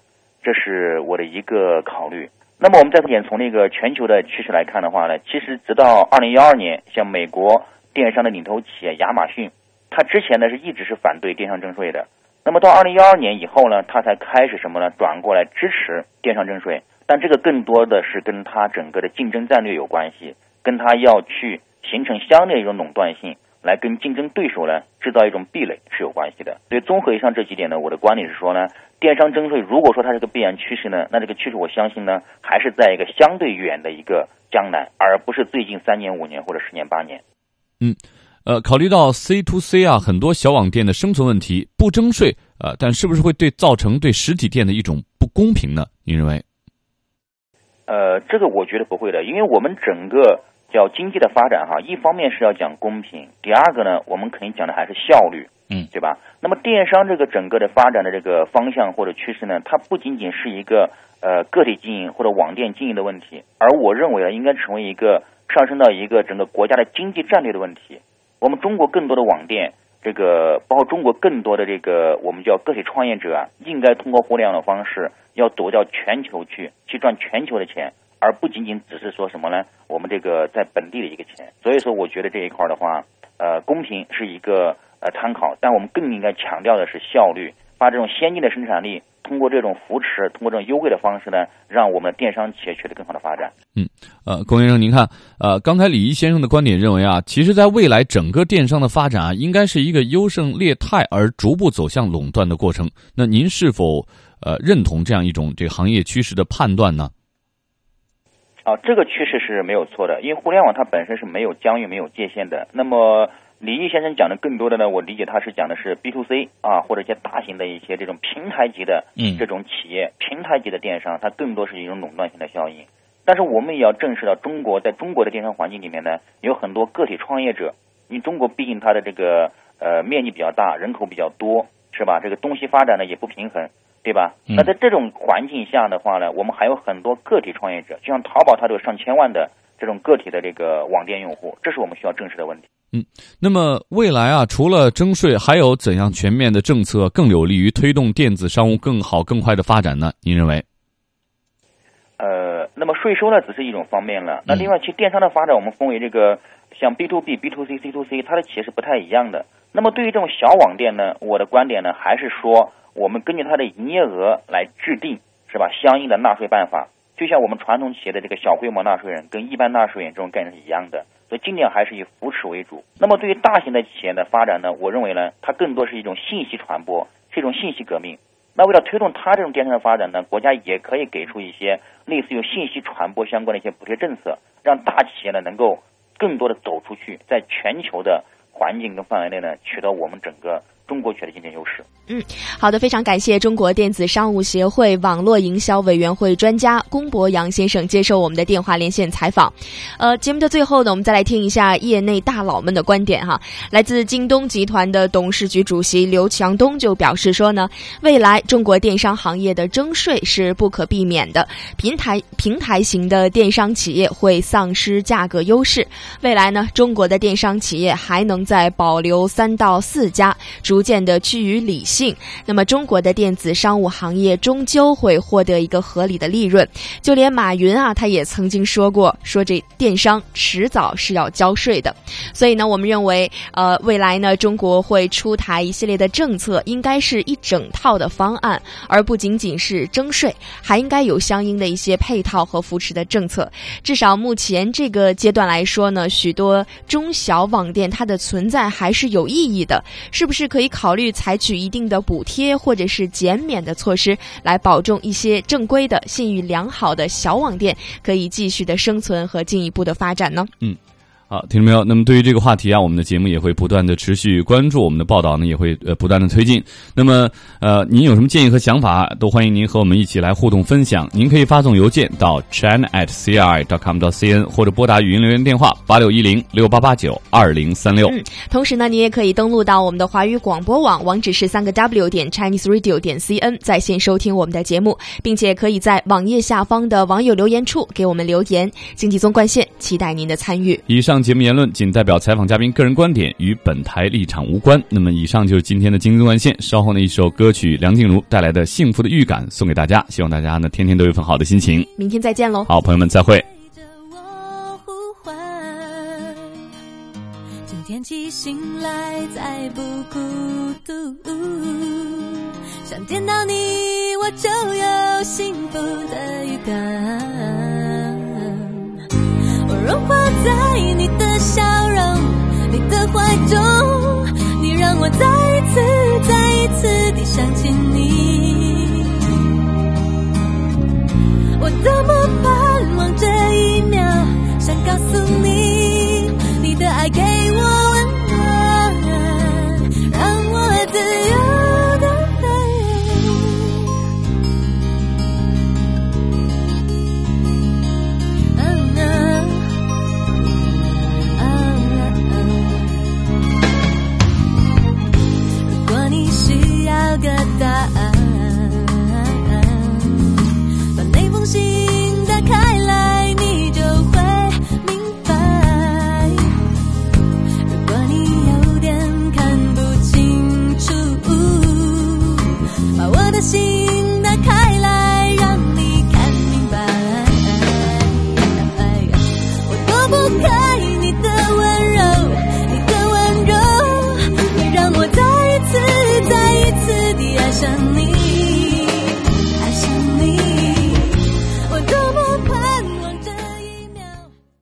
这是我的一个考虑。那么我们再点从那个全球的趋势来看的话呢，其实直到二零幺二年，像美国电商的领头企业亚马逊，它之前呢是一直是反对电商征税的。那么到二零幺二年以后呢，它才开始什么呢？转过来支持电商征税。但这个更多的是跟它整个的竞争战略有关系，跟它要去形成相对一种垄断性。来跟竞争对手呢制造一种壁垒是有关系的。所以综合以上这几点呢，我的观点是说呢，电商征税如果说它是个必然趋势呢，那这个趋势我相信呢，还是在一个相对远的一个将来，而不是最近三年、五年或者十年、八年。嗯，呃，考虑到 C to C 啊，很多小网店的生存问题，不征税呃，但是不是会对造成对实体店的一种不公平呢？您认为？呃，这个我觉得不会的，因为我们整个。叫经济的发展哈，一方面是要讲公平，第二个呢，我们肯定讲的还是效率，嗯，对吧？那么电商这个整个的发展的这个方向或者趋势呢，它不仅仅是一个呃个体经营或者网店经营的问题，而我认为呢，应该成为一个上升到一个整个国家的经济战略的问题。我们中国更多的网店，这个包括中国更多的这个我们叫个体创业者啊，应该通过互联网的方式，要走到全球去，去赚全球的钱。而不仅仅只是说什么呢？我们这个在本地的一个钱，所以说我觉得这一块的话，呃，公平是一个呃参考，但我们更应该强调的是效率，把这种先进的生产力通过这种扶持，通过这种优惠的方式呢，让我们电商企业取得更好的发展。嗯，呃，龚先生，您看，呃，刚才李毅先生的观点认为啊，其实在未来整个电商的发展啊，应该是一个优胜劣汰而逐步走向垄断的过程。那您是否呃认同这样一种这个行业趋势的判断呢？啊，这个趋势是没有错的，因为互联网它本身是没有疆域、没有界限的。那么李毅先生讲的更多的呢，我理解他是讲的是 B to C 啊，或者一些大型的一些这种平台级的这种企业、平台级的电商，它更多是一种垄断性的效应。但是我们也要正视到，中国在中国的电商环境里面呢，有很多个体创业者。因为中国毕竟它的这个呃面积比较大，人口比较多，是吧？这个东西发展呢也不平衡。对吧？那在这种环境下的话呢，我们还有很多个体创业者，就像淘宝，它都有上千万的这种个体的这个网店用户，这是我们需要正视的问题。嗯，那么未来啊，除了征税，还有怎样全面的政策更有利于推动电子商务更好、更快的发展呢？您认为？呃，那么税收呢，只是一种方面了。那另外，其实电商的发展，我们分为这个像 B to B、B to C、C to C，它的企业是不太一样的。那么对于这种小网店呢，我的观点呢，还是说。我们根据它的营业额来制定，是吧？相应的纳税办法，就像我们传统企业的这个小规模纳税人跟一般纳税人这种概念是一样的，所以尽量还是以扶持为主。那么对于大型的企业的发展呢，我认为呢，它更多是一种信息传播，是一种信息革命。那为了推动它这种电商的发展呢，国家也可以给出一些类似于信息传播相关的一些补贴政策，让大企业呢能够更多的走出去，在全球的环境跟范围内呢，取得我们整个。中国取得竞争优势。嗯，好的，非常感谢中国电子商务协会网络营销委员会专家龚博洋先生接受我们的电话连线采访。呃，节目的最后呢，我们再来听一下业内大佬们的观点哈。来自京东集团的董事局主席刘强东就表示说呢，未来中国电商行业的征税是不可避免的，平台平台型的电商企业会丧失价格优势。未来呢，中国的电商企业还能在保留三到四家主。逐渐的趋于理性，那么中国的电子商务行业终究会获得一个合理的利润。就连马云啊，他也曾经说过，说这电商迟早是要交税的。所以呢，我们认为，呃，未来呢，中国会出台一系列的政策，应该是一整套的方案，而不仅仅是征税，还应该有相应的一些配套和扶持的政策。至少目前这个阶段来说呢，许多中小网店它的存在还是有意义的，是不是可以？考虑采取一定的补贴或者是减免的措施，来保证一些正规的、信誉良好的小网店可以继续的生存和进一步的发展呢？嗯。好，听众朋友，那么对于这个话题啊，我们的节目也会不断的持续关注，我们的报道呢也会呃不断的推进。那么呃，您有什么建议和想法，都欢迎您和我们一起来互动分享。您可以发送邮件到 china at cri dot com dot cn，或者拨打语音留言电话八六一零六八八九二零三六。嗯，同时呢，你也可以登录到我们的华语广播网，网址是三个 w 点 chinese radio 点 cn，在线收听我们的节目，并且可以在网页下方的网友留言处给我们留言。经济纵贯线，期待您的参与。以上。节目言论仅代表采访嘉宾个人观点，与本台立场无关。那么，以上就是今天的京东万线。稍后呢，一首歌曲梁静茹带来的《幸福的预感》送给大家，希望大家呢天天都有份好的心情。明天再见喽！好，朋友们再会。今天起醒来再不孤独，想见到你，我就有幸福的预感。融化在你的笑容，你的怀中，你让我再一次、再一次地想起你。我多么盼望这一秒，想告诉你，你的爱给我。答案。